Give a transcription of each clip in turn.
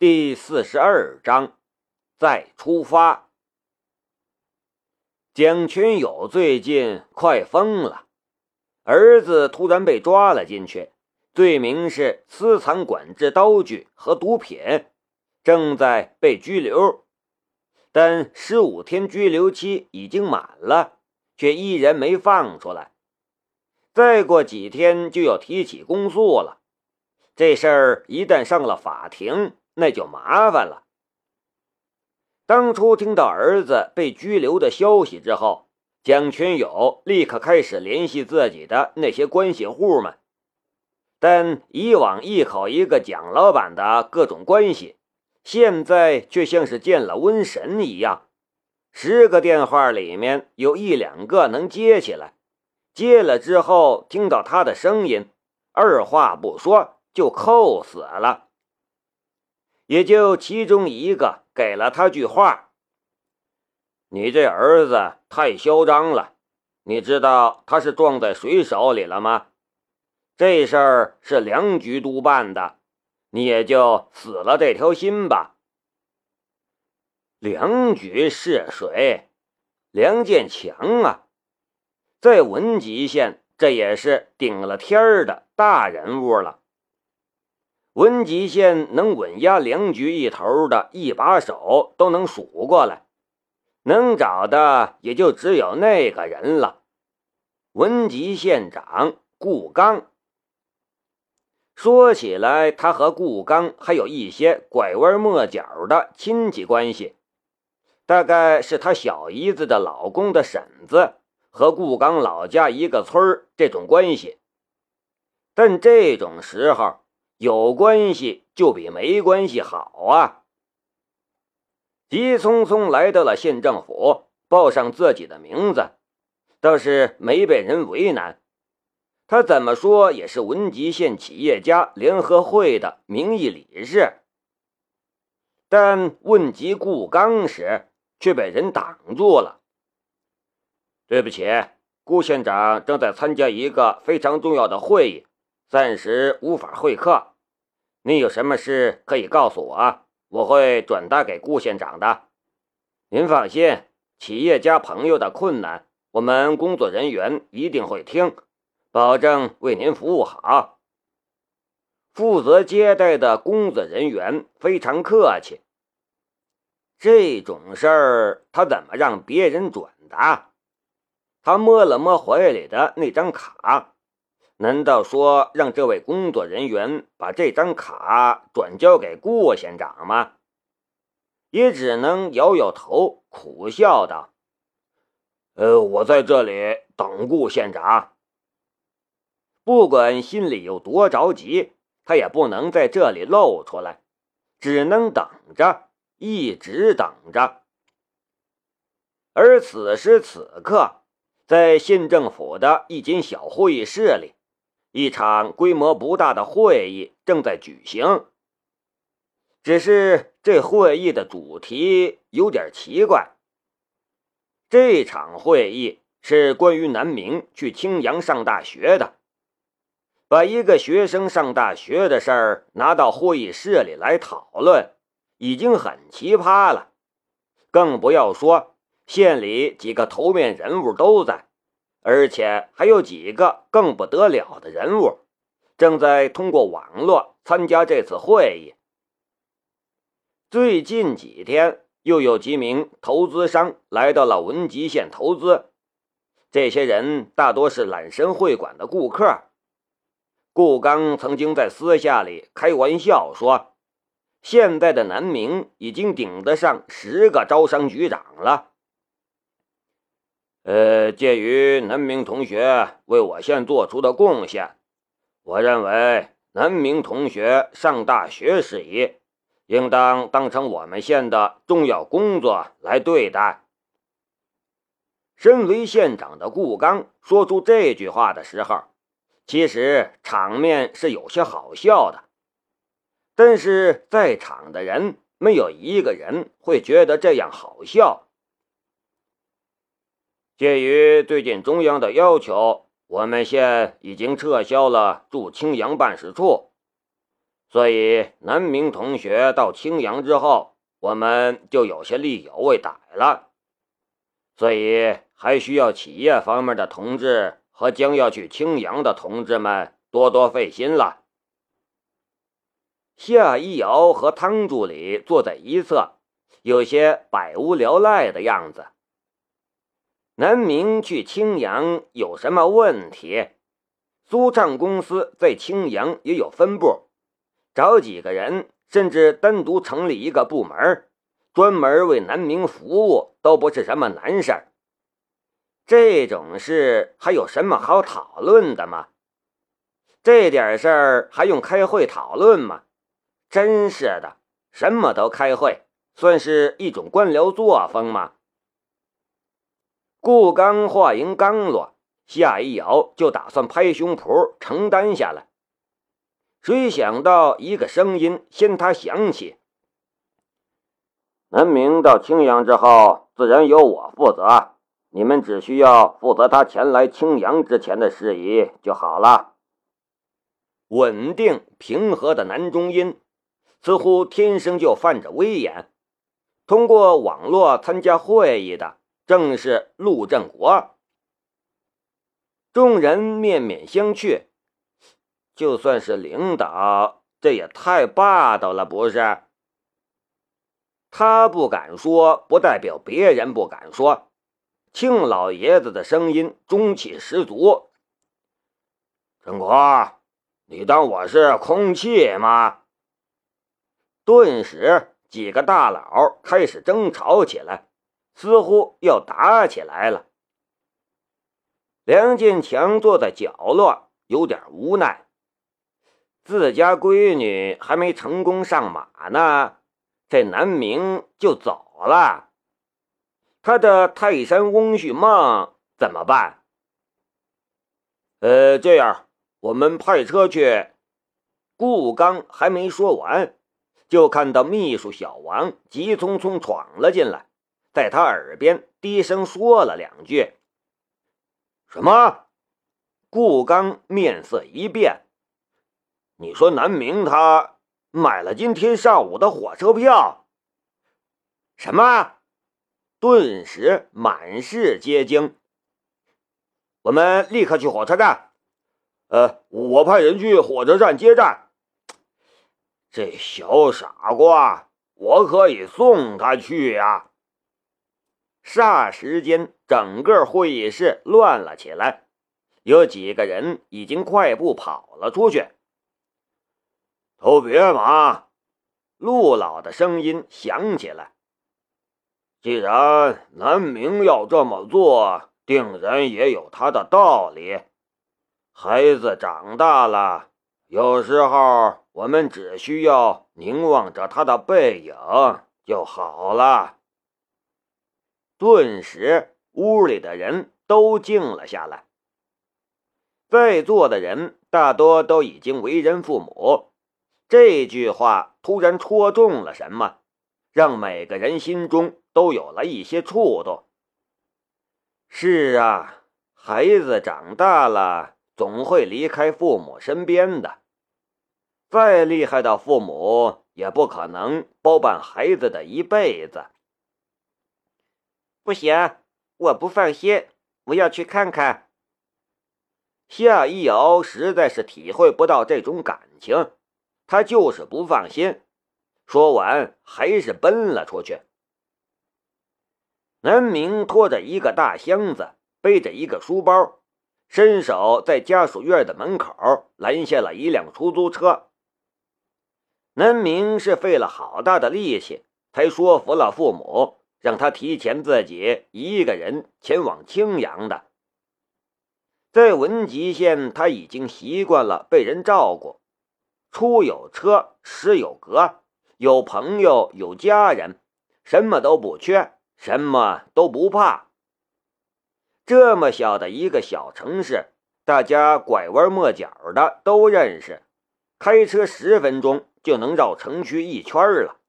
第四十二章，再出发。蒋群友最近快疯了，儿子突然被抓了进去，罪名是私藏管制刀具和毒品，正在被拘留。但十五天拘留期已经满了，却依然没放出来。再过几天就要提起公诉了，这事儿一旦上了法庭。那就麻烦了。当初听到儿子被拘留的消息之后，蒋全友立刻开始联系自己的那些关系户们，但以往一口一个蒋老板的各种关系，现在却像是见了瘟神一样，十个电话里面有一两个能接起来，接了之后听到他的声音，二话不说就扣死了。也就其中一个给了他句话：“你这儿子太嚣张了，你知道他是撞在谁手里了吗？这事儿是梁局督办的，你也就死了这条心吧。”梁局是谁？梁建强啊，在文集县这也是顶了天儿的大人物了。文集县能稳压梁局一头的一把手都能数过来，能找的也就只有那个人了。文集县长顾刚。说起来，他和顾刚还有一些拐弯抹角的亲戚关系，大概是他小姨子的老公的婶子和顾刚老家一个村儿这种关系。但这种时候。有关系就比没关系好啊！急匆匆来到了县政府，报上自己的名字，倒是没被人为难。他怎么说也是文集县企业家联合会的名义理事，但问及顾刚时，却被人挡住了。对不起，顾县长正在参加一个非常重要的会议，暂时无法会客。你有什么事可以告诉我，我会转达给顾县长的。您放心，企业家朋友的困难，我们工作人员一定会听，保证为您服务好。负责接待的工作人员非常客气。这种事儿他怎么让别人转达？他摸了摸怀里的那张卡。难道说让这位工作人员把这张卡转交给顾县长吗？也只能摇摇头，苦笑道：“呃，我在这里等顾县长。不管心里有多着急，他也不能在这里露出来，只能等着，一直等着。而此时此刻，在县政府的一间小会议室里。一场规模不大的会议正在举行，只是这会议的主题有点奇怪。这场会议是关于南明去青阳上大学的，把一个学生上大学的事儿拿到会议室里来讨论，已经很奇葩了。更不要说县里几个头面人物都在。而且还有几个更不得了的人物，正在通过网络参加这次会议。最近几天，又有几名投资商来到了文集县投资，这些人大多是揽神会馆的顾客。顾刚曾经在私下里开玩笑说：“现在的南明已经顶得上十个招商局长了。”呃，鉴于南明同学为我县做出的贡献，我认为南明同学上大学事宜，应当当成我们县的重要工作来对待。身为县长的顾刚说出这句话的时候，其实场面是有些好笑的，但是在场的人没有一个人会觉得这样好笑。鉴于最近中央的要求，我们县已经撤销了驻青阳办事处。所以南明同学到青阳之后，我们就有些力有未逮了，所以还需要企业方面的同志和将要去青阳的同志们多多费心了。夏一瑶和汤助理坐在一侧，有些百无聊赖的样子。南明去青阳有什么问题？租唱公司在青阳也有分部，找几个人，甚至单独成立一个部门，专门为南明服务，都不是什么难事儿。这种事还有什么好讨论的吗？这点事儿还用开会讨论吗？真是的，什么都开会，算是一种官僚作风吗？顾刚话音刚落，夏一瑶就打算拍胸脯承担下来。谁想到一个声音先他响起：“南明到青阳之后，自然由我负责，你们只需要负责他前来青阳之前的事宜就好了。”稳定平和的男中音，似乎天生就泛着威严。通过网络参加会议的。正是陆振国，众人面面相觑。就算是领导，这也太霸道了，不是？他不敢说，不代表别人不敢说。庆老爷子的声音中气十足。振国，你当我是空气吗？顿时，几个大佬开始争吵起来。似乎要打起来了。梁建强坐在角落，有点无奈。自家闺女还没成功上马呢，这南明就走了，他的泰山翁婿梦怎么办？呃，这样，我们派车去。顾刚还没说完，就看到秘书小王急匆匆闯了进来。在他耳边低声说了两句。什么？顾刚面色一变。你说南明他买了今天上午的火车票？什么？顿时满是皆惊。我们立刻去火车站。呃，我派人去火车站接站。这小傻瓜，我可以送他去呀。霎时间，整个会议室乱了起来，有几个人已经快步跑了出去。都别忙，陆老的声音响起来。既然南明要这么做，定然也有他的道理。孩子长大了，有时候我们只需要凝望着他的背影就好了。顿时，屋里的人都静了下来。在座的人大多都已经为人父母，这句话突然戳中了什么，让每个人心中都有了一些触动。是啊，孩子长大了，总会离开父母身边的。再厉害的父母，也不可能包办孩子的一辈子。不行，我不放心，我要去看看。夏一瑶实在是体会不到这种感情，他就是不放心。说完，还是奔了出去。南明拖着一个大箱子，背着一个书包，伸手在家属院的门口拦下了一辆出租车。南明是费了好大的力气，才说服了父母。让他提前自己一个人前往青阳的，在文集县，他已经习惯了被人照顾，出有车，食有隔，有朋友，有家人，什么都不缺，什么都不怕。这么小的一个小城市，大家拐弯抹角的都认识，开车十分钟就能绕城区一圈了。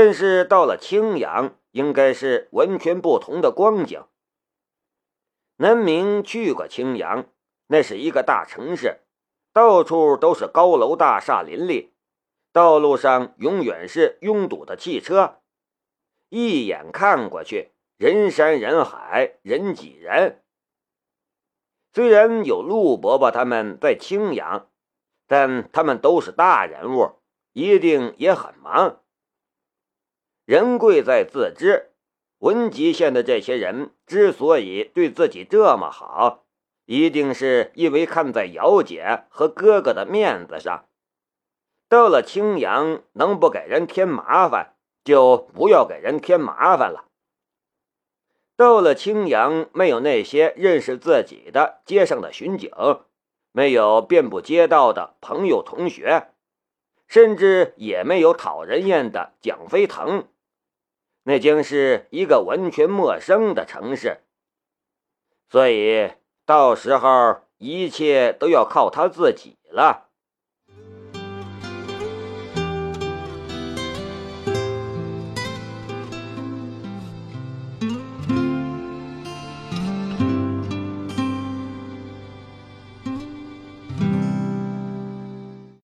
但是到了青阳，应该是完全不同的光景。南明去过青阳，那是一个大城市，到处都是高楼大厦林立，道路上永远是拥堵的汽车，一眼看过去，人山人海，人挤人。虽然有陆伯伯他们在青阳，但他们都是大人物，一定也很忙。人贵在自知，文集县的这些人之所以对自己这么好，一定是因为看在姚姐和哥哥的面子上。到了青阳，能不给人添麻烦，就不要给人添麻烦了。到了青阳，没有那些认识自己的街上的巡警，没有遍布街道的朋友同学，甚至也没有讨人厌的蒋飞腾，那将是一个完全陌生的城市。所以到时候一切都要靠他自己了。